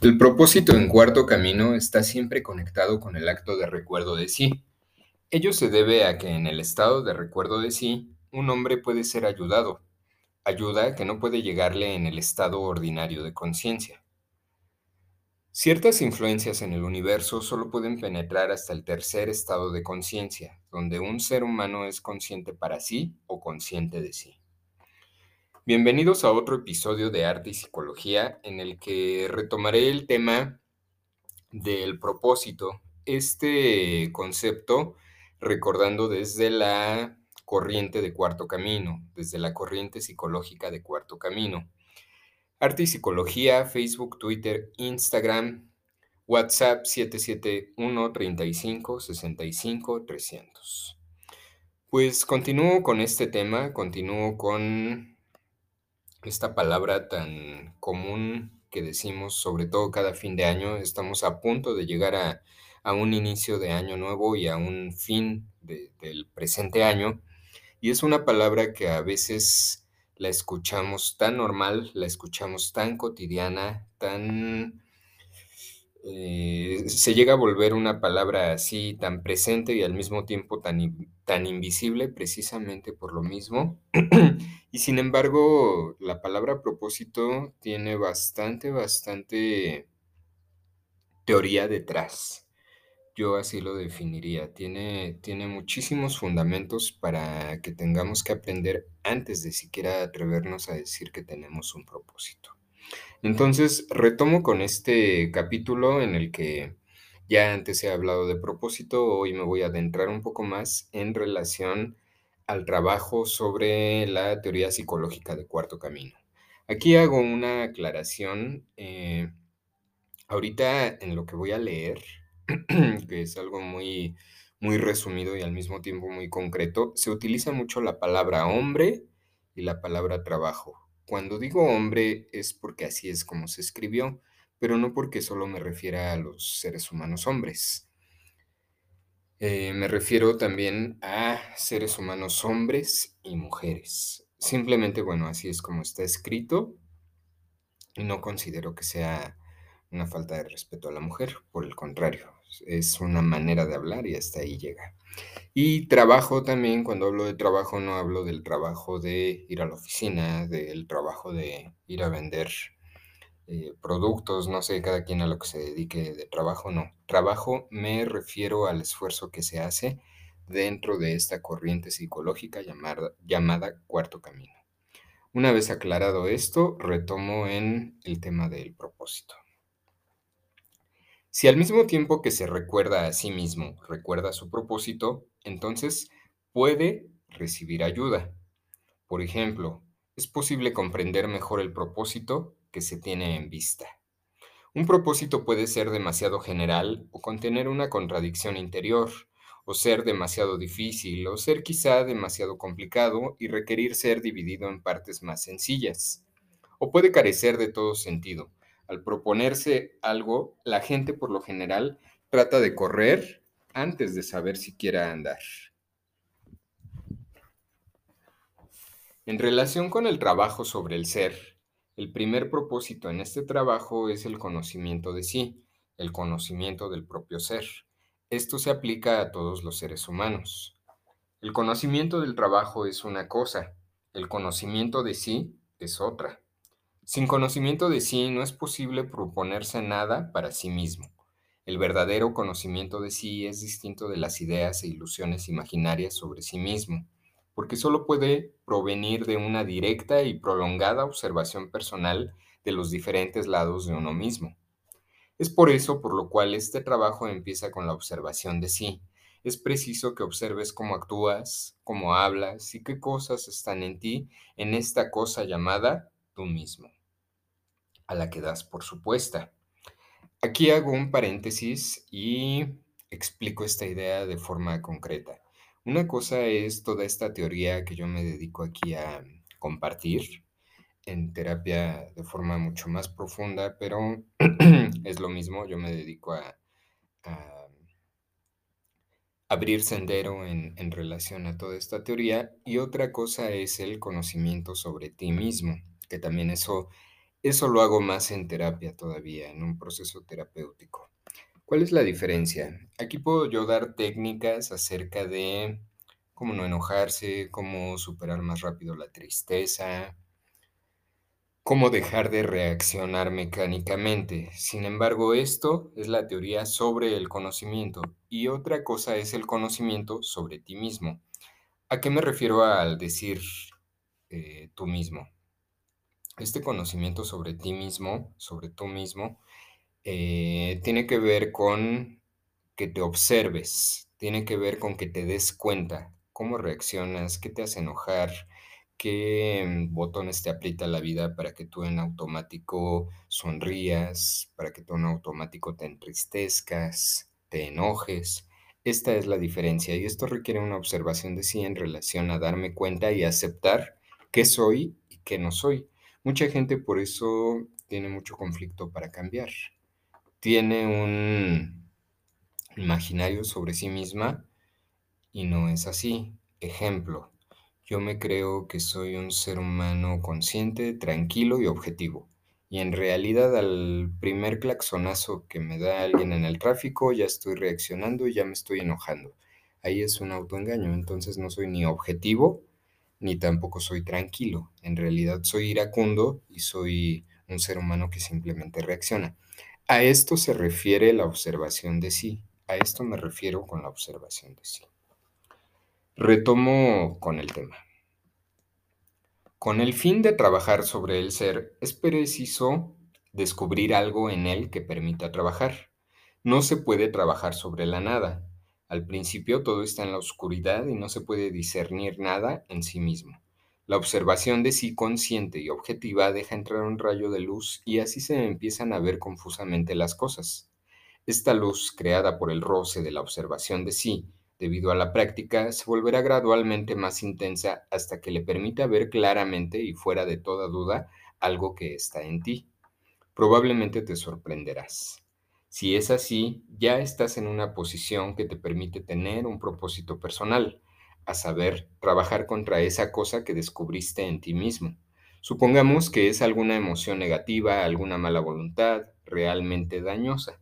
El propósito en cuarto camino está siempre conectado con el acto de recuerdo de sí. Ello se debe a que en el estado de recuerdo de sí, un hombre puede ser ayudado, ayuda que no puede llegarle en el estado ordinario de conciencia. Ciertas influencias en el universo solo pueden penetrar hasta el tercer estado de conciencia, donde un ser humano es consciente para sí o consciente de sí. Bienvenidos a otro episodio de Arte y Psicología en el que retomaré el tema del propósito, este concepto recordando desde la corriente de cuarto camino, desde la corriente psicológica de cuarto camino. Arte y Psicología, Facebook, Twitter, Instagram, WhatsApp 771 35 65 300. Pues continúo con este tema, continúo con esta palabra tan común que decimos, sobre todo cada fin de año. Estamos a punto de llegar a, a un inicio de año nuevo y a un fin de, del presente año. Y es una palabra que a veces la escuchamos tan normal, la escuchamos tan cotidiana, tan... Eh, se llega a volver una palabra así tan presente y al mismo tiempo tan, tan invisible precisamente por lo mismo. y sin embargo, la palabra propósito tiene bastante, bastante teoría detrás. Yo así lo definiría. Tiene, tiene muchísimos fundamentos para que tengamos que aprender antes de siquiera atrevernos a decir que tenemos un propósito. Entonces, retomo con este capítulo en el que ya antes he hablado de propósito, hoy me voy a adentrar un poco más en relación al trabajo sobre la teoría psicológica de cuarto camino. Aquí hago una aclaración. Eh, ahorita en lo que voy a leer, que es algo muy, muy resumido y al mismo tiempo muy concreto, se utiliza mucho la palabra hombre y la palabra trabajo. Cuando digo hombre es porque así es como se escribió, pero no porque solo me refiera a los seres humanos hombres. Eh, me refiero también a seres humanos hombres y mujeres. Simplemente, bueno, así es como está escrito y no considero que sea una falta de respeto a la mujer, por el contrario, es una manera de hablar y hasta ahí llega. Y trabajo también, cuando hablo de trabajo, no hablo del trabajo de ir a la oficina, del trabajo de ir a vender eh, productos, no sé, cada quien a lo que se dedique de trabajo, no. Trabajo me refiero al esfuerzo que se hace dentro de esta corriente psicológica llamada, llamada cuarto camino. Una vez aclarado esto, retomo en el tema del propósito. Si al mismo tiempo que se recuerda a sí mismo, recuerda su propósito, entonces puede recibir ayuda. Por ejemplo, es posible comprender mejor el propósito que se tiene en vista. Un propósito puede ser demasiado general o contener una contradicción interior, o ser demasiado difícil, o ser quizá demasiado complicado y requerir ser dividido en partes más sencillas. O puede carecer de todo sentido, al proponerse algo, la gente por lo general trata de correr antes de saber si quiere andar. En relación con el trabajo sobre el ser, el primer propósito en este trabajo es el conocimiento de sí, el conocimiento del propio ser. Esto se aplica a todos los seres humanos. El conocimiento del trabajo es una cosa, el conocimiento de sí es otra. Sin conocimiento de sí no es posible proponerse nada para sí mismo. El verdadero conocimiento de sí es distinto de las ideas e ilusiones imaginarias sobre sí mismo, porque solo puede provenir de una directa y prolongada observación personal de los diferentes lados de uno mismo. Es por eso por lo cual este trabajo empieza con la observación de sí. Es preciso que observes cómo actúas, cómo hablas y qué cosas están en ti en esta cosa llamada tú mismo a la que das por supuesta. Aquí hago un paréntesis y explico esta idea de forma concreta. Una cosa es toda esta teoría que yo me dedico aquí a compartir en terapia de forma mucho más profunda, pero es lo mismo, yo me dedico a, abrir sendero en, en relación a toda esta teoría y otra cosa es el conocimiento sobre ti mismo, que también eso Eso lo hago más en terapia todavía, en un proceso terapéutico. ¿Cuál es la diferencia? Aquí puedo yo dar técnicas acerca de cómo no enojarse, cómo superar más rápido la tristeza, cómo dejar de reaccionar mecánicamente. Sin embargo, esto es la teoría sobre el conocimiento y otra cosa es el conocimiento sobre ti mismo. ¿A qué me refiero al decir eh, tú mismo? Este conocimiento sobre ti mismo, sobre tú mismo, eh, tiene que ver con que te observes, tiene que ver con que te des cuenta cómo reaccionas, qué te hace enojar, qué botones te aprieta la vida para que tú en automático sonrías, para que tú en automático te entristezcas, te enojes. Esta es la diferencia y esto requiere una observación de sí en relación a darme cuenta y aceptar qué soy y qué no soy. Mucha gente por eso tiene mucho conflicto para cambiar. Tiene un imaginario sobre sí misma y no es así. Ejemplo, yo me creo que soy un ser humano consciente, tranquilo y objetivo. Y en realidad al primer claxonazo que me da alguien en el tráfico ya estoy reaccionando y ya me estoy enojando. Ahí es un autoengaño, entonces no soy ni objetivo ni tampoco soy tranquilo. En realidad soy iracundo y soy un ser humano que simplemente reacciona. A esto se refiere la observación de sí. A esto me refiero con la observación de sí. Retomo con el tema. Con el fin de trabajar sobre el ser, es preciso descubrir algo en él que permita trabajar. No se puede trabajar sobre la nada. Al principio todo está en la oscuridad y no se puede discernir nada en sí mismo. La observación de sí consciente y objetiva deja entrar un rayo de luz y así se empiezan a ver confusamente las cosas. Esta luz, creada por el roce de la observación de sí, debido a la práctica, se volverá gradualmente más intensa hasta que le permita ver claramente y fuera de toda duda algo que está en ti. Probablemente te sorprenderás. Si es así, ya estás en una posición que te permite tener un propósito personal, a saber, trabajar contra esa cosa que descubriste en ti mismo. Supongamos que es alguna emoción negativa, alguna mala voluntad, realmente dañosa.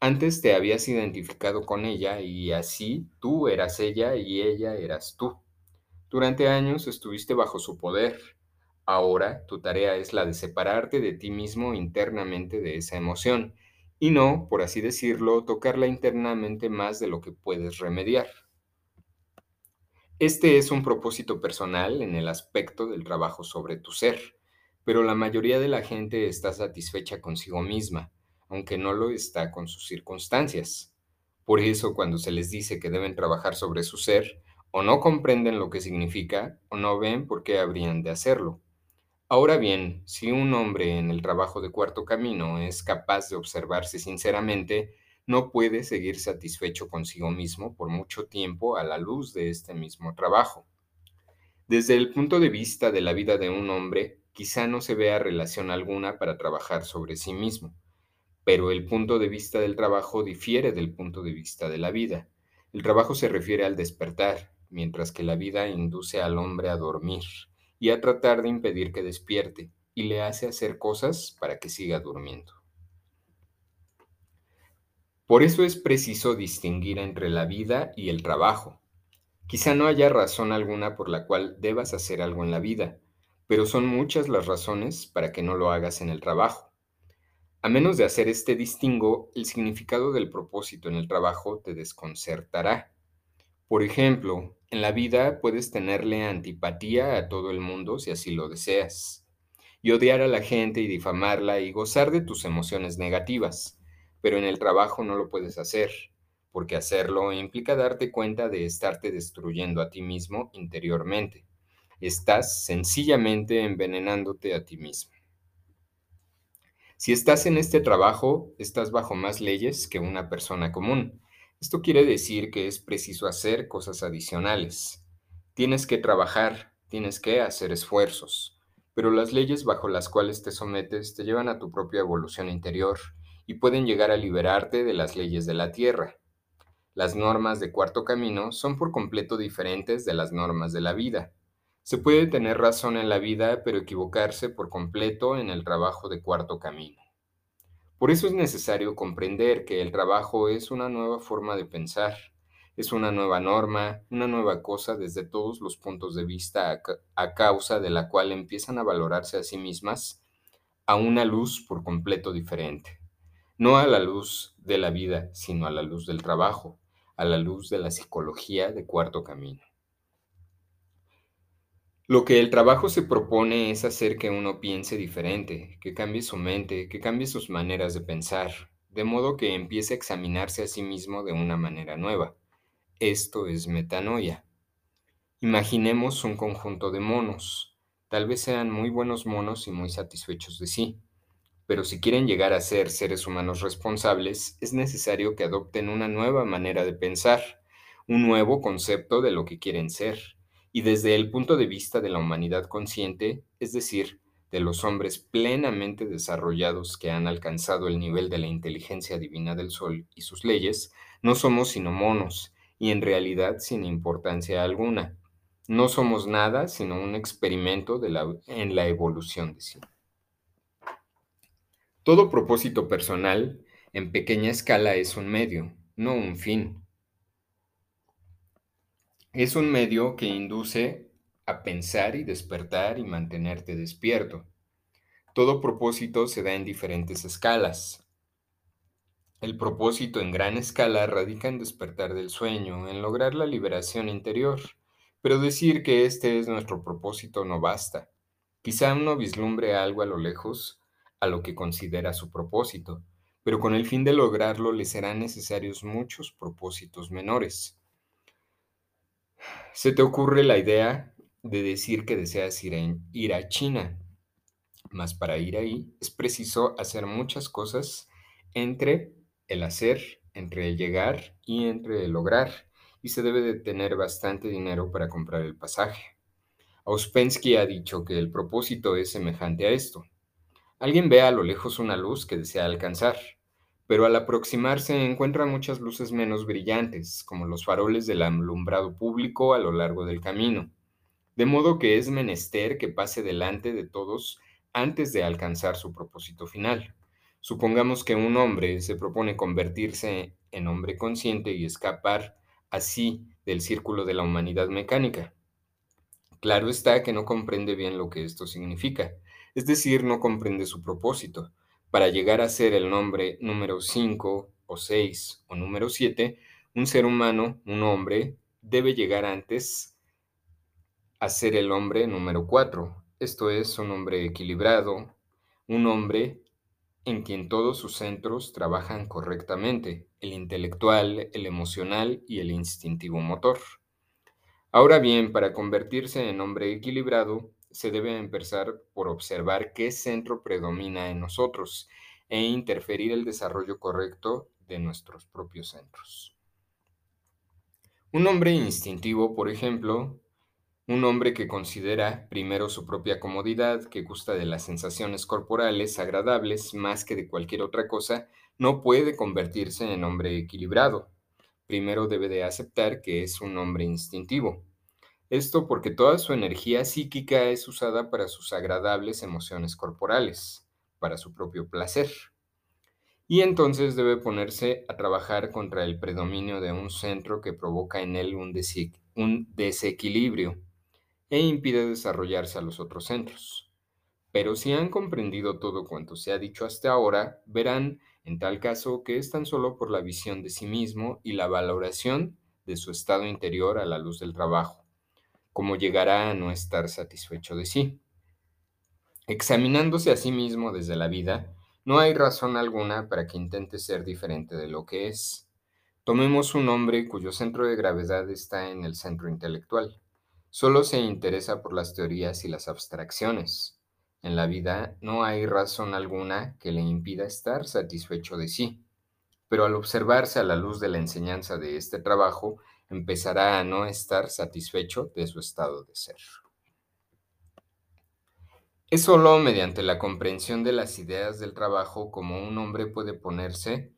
Antes te habías identificado con ella y así tú eras ella y ella eras tú. Durante años estuviste bajo su poder. Ahora tu tarea es la de separarte de ti mismo internamente de esa emoción y no, por así decirlo, tocarla internamente más de lo que puedes remediar. Este es un propósito personal en el aspecto del trabajo sobre tu ser, pero la mayoría de la gente está satisfecha consigo misma, aunque no lo está con sus circunstancias. Por eso cuando se les dice que deben trabajar sobre su ser, o no comprenden lo que significa, o no ven por qué habrían de hacerlo. Ahora bien, si un hombre en el trabajo de cuarto camino es capaz de observarse sinceramente, no puede seguir satisfecho consigo mismo por mucho tiempo a la luz de este mismo trabajo. Desde el punto de vista de la vida de un hombre, quizá no se vea relación alguna para trabajar sobre sí mismo, pero el punto de vista del trabajo difiere del punto de vista de la vida. El trabajo se refiere al despertar, mientras que la vida induce al hombre a dormir y a tratar de impedir que despierte y le hace hacer cosas para que siga durmiendo. Por eso es preciso distinguir entre la vida y el trabajo. Quizá no haya razón alguna por la cual debas hacer algo en la vida, pero son muchas las razones para que no lo hagas en el trabajo. A menos de hacer este distingo, el significado del propósito en el trabajo te desconcertará. Por ejemplo, en la vida puedes tenerle antipatía a todo el mundo si así lo deseas, y odiar a la gente y difamarla y gozar de tus emociones negativas pero en el trabajo no lo puedes hacer, porque hacerlo implica darte cuenta de estarte destruyendo a ti mismo interiormente. Estás sencillamente envenenándote a ti mismo. Si estás en este trabajo, estás bajo más leyes que una persona común. Esto quiere decir que es preciso hacer cosas adicionales. Tienes que trabajar, tienes que hacer esfuerzos, pero las leyes bajo las cuales te sometes te llevan a tu propia evolución interior y pueden llegar a liberarte de las leyes de la Tierra. Las normas de cuarto camino son por completo diferentes de las normas de la vida. Se puede tener razón en la vida, pero equivocarse por completo en el trabajo de cuarto camino. Por eso es necesario comprender que el trabajo es una nueva forma de pensar, es una nueva norma, una nueva cosa desde todos los puntos de vista a, a causa de la cual empiezan a valorarse a sí mismas a una luz por completo diferente. No a la luz de la vida, sino a la luz del trabajo, a la luz de la psicología de cuarto camino. Lo que el trabajo se propone es hacer que uno piense diferente, que cambie su mente, que cambie sus maneras de pensar, de modo que empiece a examinarse a sí mismo de una manera nueva. Esto es metanoia. Imaginemos un conjunto de monos. Tal vez sean muy buenos monos y muy satisfechos de sí. Pero si quieren llegar a ser seres humanos responsables, es necesario que adopten una nueva manera de pensar, un nuevo concepto de lo que quieren ser. Y desde el punto de vista de la humanidad consciente, es decir, de los hombres plenamente desarrollados que han alcanzado el nivel de la inteligencia divina del Sol y sus leyes, no somos sino monos, y en realidad sin importancia alguna. No somos nada sino un experimento en la evolución de sí. Todo propósito personal en pequeña escala es un medio, no un fin. Es un medio que induce a pensar y despertar y mantenerte despierto. Todo propósito se da en diferentes escalas. El propósito en gran escala radica en despertar del sueño, en lograr la liberación interior. Pero decir que este es nuestro propósito no basta. Quizá uno vislumbre algo a lo lejos a lo que considera su propósito, pero con el fin de lograrlo le serán necesarios muchos propósitos menores. Se te ocurre la idea de decir que deseas ir a, ir a China, mas para ir ahí es preciso hacer muchas cosas entre el hacer, entre el llegar y entre el lograr, y se debe de tener bastante dinero para comprar el pasaje. Ouspensky ha dicho que el propósito es semejante a esto. Alguien ve a lo lejos una luz que desea alcanzar, pero al aproximarse encuentra muchas luces menos brillantes, como los faroles del alumbrado público a lo largo del camino. De modo que es menester que pase delante de todos antes de alcanzar su propósito final. Supongamos que un hombre se propone convertirse en hombre consciente y escapar así del círculo de la humanidad mecánica. Claro está que no comprende bien lo que esto significa, es decir, no comprende su propósito. Para llegar a ser el nombre número 5 o 6 o número 7, un ser humano, un hombre, debe llegar antes a ser el hombre número 4. Esto es un hombre equilibrado, un hombre en quien todos sus centros trabajan correctamente, el intelectual, el emocional y el instintivo motor. Ahora bien, para convertirse en hombre equilibrado, se debe empezar por observar qué centro predomina en nosotros e interferir el desarrollo correcto de nuestros propios centros. Un hombre instintivo, por ejemplo, un hombre que considera primero su propia comodidad, que gusta de las sensaciones corporales agradables más que de cualquier otra cosa, no puede convertirse en hombre equilibrado. Primero debe de aceptar que es un hombre instintivo. Esto porque toda su energía psíquica es usada para sus agradables emociones corporales, para su propio placer. Y entonces debe ponerse a trabajar contra el predominio de un centro que provoca en él un, desequilibrio e impide desarrollarse a los otros centros. Pero si han comprendido todo cuanto se ha dicho hasta ahora, verán en tal caso que es tan solo por la visión de sí mismo y la valoración de su estado interior a la luz del trabajo, como llegará a no estar satisfecho de sí. Examinándose a sí mismo desde la vida, no hay razón alguna para que intente ser diferente de lo que es. Tomemos un hombre cuyo centro de gravedad está en el centro intelectual. Solo se interesa por las teorías y las abstracciones. En la vida no hay razón alguna que le impida estar satisfecho de sí, pero al observarse a la luz de la enseñanza de este trabajo, empezará a no estar satisfecho de su estado de ser. Es solo mediante la comprensión de las ideas del trabajo como un hombre puede ponerse,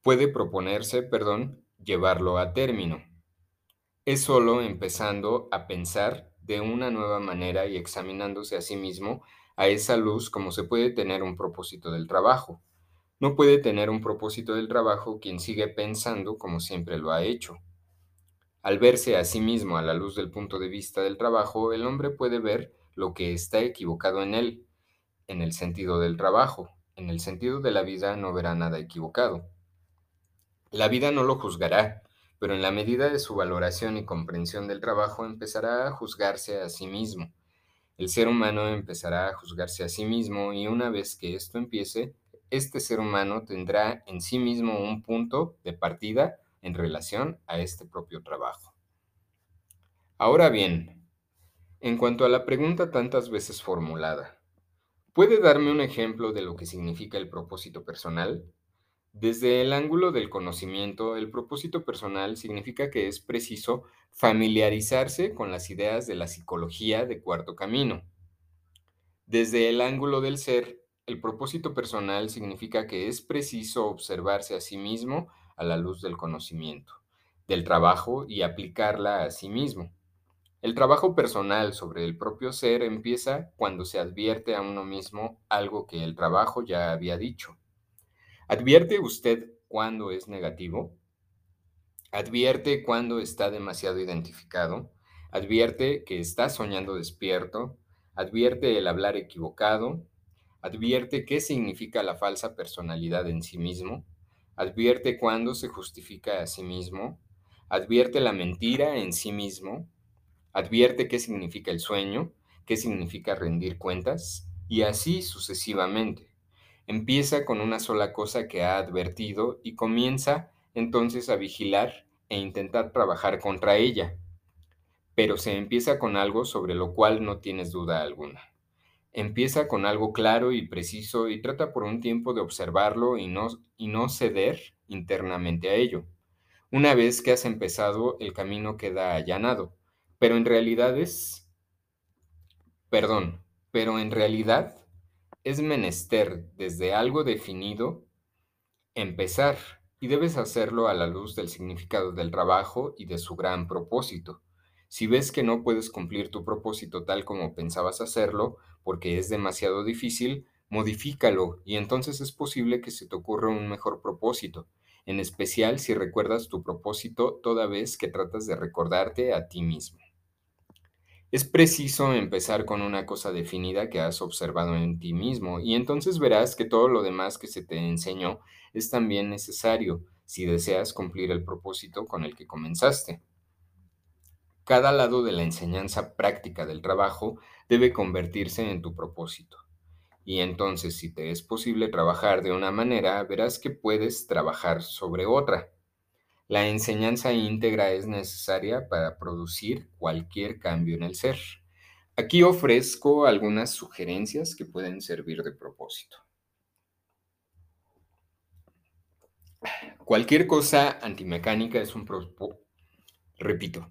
puede proponerse, perdón, llevarlo a término. Es solo empezando a pensar de una nueva manera y examinándose a sí mismo a esa luz como se puede tener un propósito del trabajo. No puede tener un propósito del trabajo quien sigue pensando como siempre lo ha hecho. Al verse a sí mismo a la luz del punto de vista del trabajo, el hombre puede ver lo que está equivocado en él, en el sentido del trabajo. En el sentido de la vida no verá nada equivocado. La vida no lo juzgará, pero en la medida de su valoración y comprensión del trabajo empezará a juzgarse a sí mismo. El ser humano empezará a juzgarse a sí mismo y una vez que esto empiece, este ser humano tendrá en sí mismo un punto de partida en relación a este propio trabajo. Ahora bien, en cuanto a la pregunta tantas veces formulada, ¿puede darme un ejemplo de lo que significa el propósito personal? Desde el ángulo del conocimiento, el propósito personal significa que es preciso familiarizarse con las ideas de la psicología de cuarto camino. Desde el ángulo del ser, el propósito personal significa que es preciso observarse a sí mismo a la luz del conocimiento, del trabajo y aplicarla a sí mismo. El trabajo personal sobre el propio ser empieza cuando se advierte a uno mismo algo que el trabajo ya había dicho. ¿Advierte usted cuando es negativo? ¿Advierte cuando está demasiado identificado? ¿Advierte que está soñando despierto? ¿Advierte el hablar equivocado? ¿Advierte qué significa la falsa personalidad en sí mismo? ¿Advierte cuándo se justifica a sí mismo? ¿Advierte la mentira en sí mismo? ¿Advierte qué significa el sueño? ¿Qué significa rendir cuentas? Y así sucesivamente. Empieza con una sola cosa que ha advertido y comienza entonces a vigilar e intentar trabajar contra ella. Pero se empieza con algo sobre lo cual no tienes duda alguna. Empieza con algo claro y preciso y trata por un tiempo de observarlo y no, y no ceder internamente a ello. Una vez que has empezado, el camino queda allanado, pero en realidad es... Perdón, pero en realidad es menester desde algo definido empezar y debes hacerlo a la luz del significado del trabajo y de su gran propósito. Si ves que no puedes cumplir tu propósito tal como pensabas hacerlo porque es demasiado difícil, modifícalo y entonces es posible que se te ocurra un mejor propósito, en especial si recuerdas tu propósito toda vez que tratas de recordarte a ti mismo. Es preciso empezar con una cosa definida que has observado en ti mismo y entonces verás que todo lo demás que se te enseñó es también necesario si deseas cumplir el propósito con el que comenzaste. Cada lado de la enseñanza práctica del trabajo debe convertirse en tu propósito. Y entonces si te es posible trabajar de una manera, verás que puedes trabajar sobre otra. La enseñanza íntegra es necesaria para producir cualquier cambio en el ser. Aquí ofrezco algunas sugerencias que pueden servir de propósito. Cualquier cosa antimecánica es un propósito. Repito,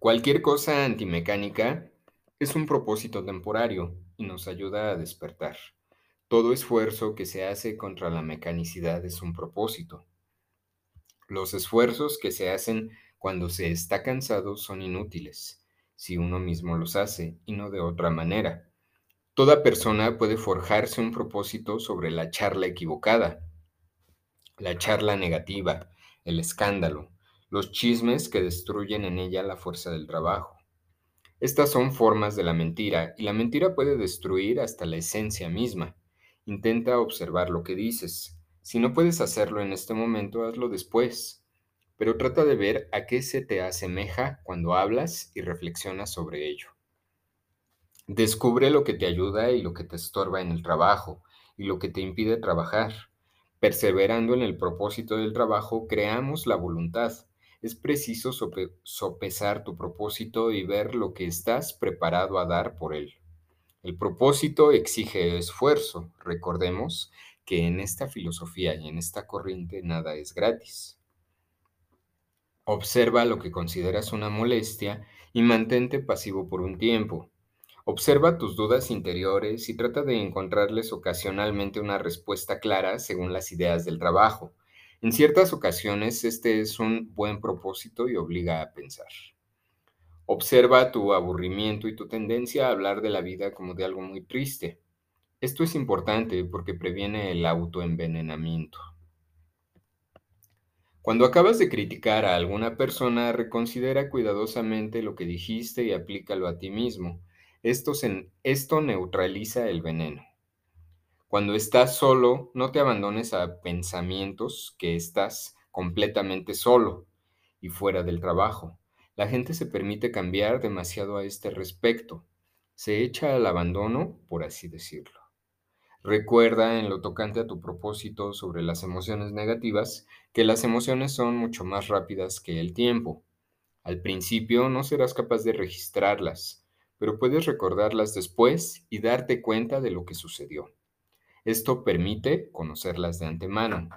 cualquier cosa antimecánica es un propósito temporario y nos ayuda a despertar. Todo esfuerzo que se hace contra la mecanicidad es un propósito. Los esfuerzos que se hacen cuando se está cansado son inútiles, si uno mismo los hace y no de otra manera. Toda persona puede forjarse un propósito sobre la charla equivocada, la charla negativa, el escándalo, los chismes que destruyen en ella la fuerza del trabajo. Estas son formas de la mentira y la mentira puede destruir hasta la esencia misma. Intenta observar lo que dices, si no puedes hacerlo en este momento, hazlo después, pero trata de ver a qué se te asemeja cuando hablas y reflexionas sobre ello. Descubre lo que te ayuda y lo que te estorba en el trabajo y lo que te impide trabajar. Perseverando en el propósito del trabajo, creamos la voluntad. Es preciso sopesar tu propósito y ver lo que estás preparado a dar por él. El propósito exige esfuerzo, recordemos, que en esta filosofía y en esta corriente nada es gratis. Observa lo que consideras una molestia y mantente pasivo por un tiempo. Observa tus dudas interiores y trata de encontrarles ocasionalmente una respuesta clara según las ideas del trabajo. En ciertas ocasiones este es un buen propósito y obliga a pensar. Observa tu aburrimiento y tu tendencia a hablar de la vida como de algo muy triste. Esto es importante porque previene el autoenvenenamiento. Cuando acabas de criticar a alguna persona, reconsidera cuidadosamente lo que dijiste y aplícalo a ti mismo. Esto, esto neutraliza el veneno. Cuando estás solo, no te abandones a pensamientos que estás completamente solo y fuera del trabajo. La gente se permite cambiar demasiado a este respecto. Se echa al abandono, por así decirlo. Recuerda en lo tocante a tu propósito sobre las emociones negativas que las emociones son mucho más rápidas que el tiempo. Al principio no serás capaz de registrarlas, pero puedes recordarlas después y darte cuenta de lo que sucedió. Esto permite conocerlas de antemano.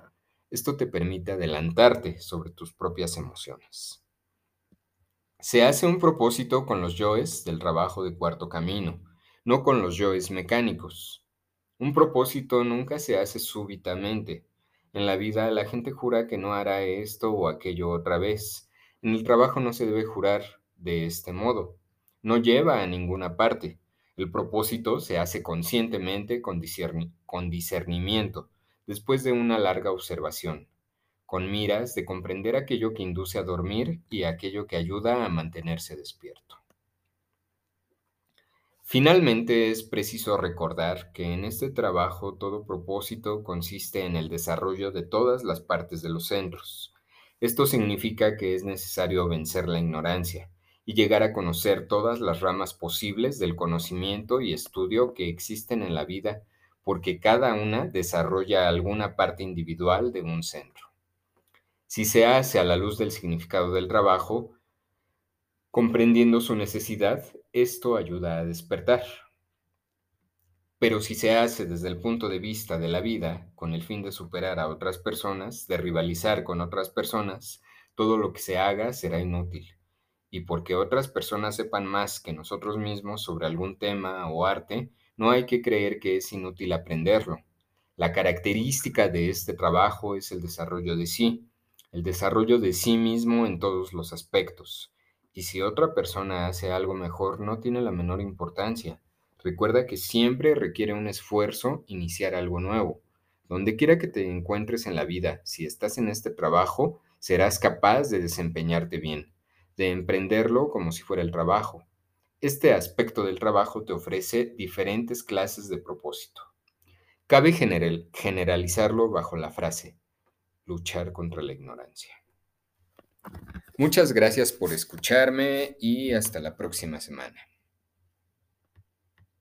Esto te permite adelantarte sobre tus propias emociones. Se hace un propósito con los yoes del trabajo de cuarto camino, no con los yoes mecánicos. Un propósito nunca se hace súbitamente. En la vida la gente jura que no hará esto o aquello otra vez. En el trabajo no se debe jurar de este modo. No lleva a ninguna parte. El propósito se hace conscientemente con, discernimiento, después de una larga observación, con miras de comprender aquello que induce a dormir y aquello que ayuda a mantenerse despierto. Finalmente, es preciso recordar que en este trabajo todo propósito consiste en el desarrollo de todas las partes de los centros. Esto significa que es necesario vencer la ignorancia y llegar a conocer todas las ramas posibles del conocimiento y estudio que existen en la vida, porque cada una desarrolla alguna parte individual de un centro. Si se hace a la luz del significado del trabajo, Comprendiendo su necesidad, esto ayuda a despertar. Pero si se hace desde el punto de vista de la vida, con el fin de superar a otras personas, de rivalizar con otras personas, todo lo que se haga será inútil. Y porque otras personas sepan más que nosotros mismos sobre algún tema o arte, no hay que creer que es inútil aprenderlo. La característica de este trabajo es el desarrollo de sí, el desarrollo de sí mismo en todos los aspectos y si otra persona hace algo mejor, no tiene la menor importancia. Recuerda que siempre requiere un esfuerzo iniciar algo nuevo. Donde quiera que te encuentres en la vida, si estás en este trabajo, serás capaz de desempeñarte bien, de emprenderlo como si fuera el trabajo. Este aspecto del trabajo te ofrece diferentes clases de propósito. Cabe generalizarlo bajo la frase, luchar contra la ignorancia. Muchas gracias por escucharme y hasta la próxima semana.